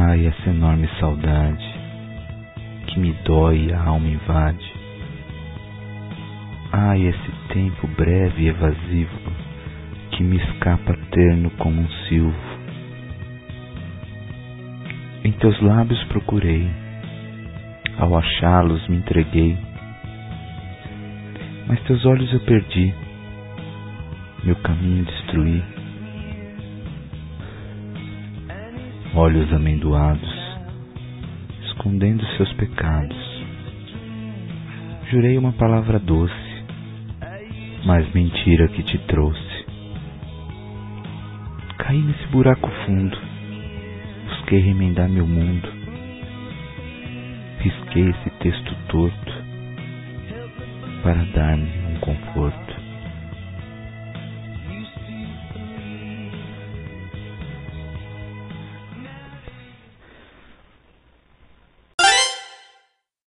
Ai, essa enorme saudade que me dói e a alma invade. Ai, esse tempo breve e evasivo que me escapa terno como um silvo. Em teus lábios procurei, ao achá-los me entreguei, mas teus olhos eu perdi, meu caminho destruí. Olhos amendoados, escondendo seus pecados. Jurei uma palavra doce, mas mentira que te trouxe. Caí nesse buraco fundo, busquei remendar meu mundo. Risquei esse texto torto para dar-me um conforto.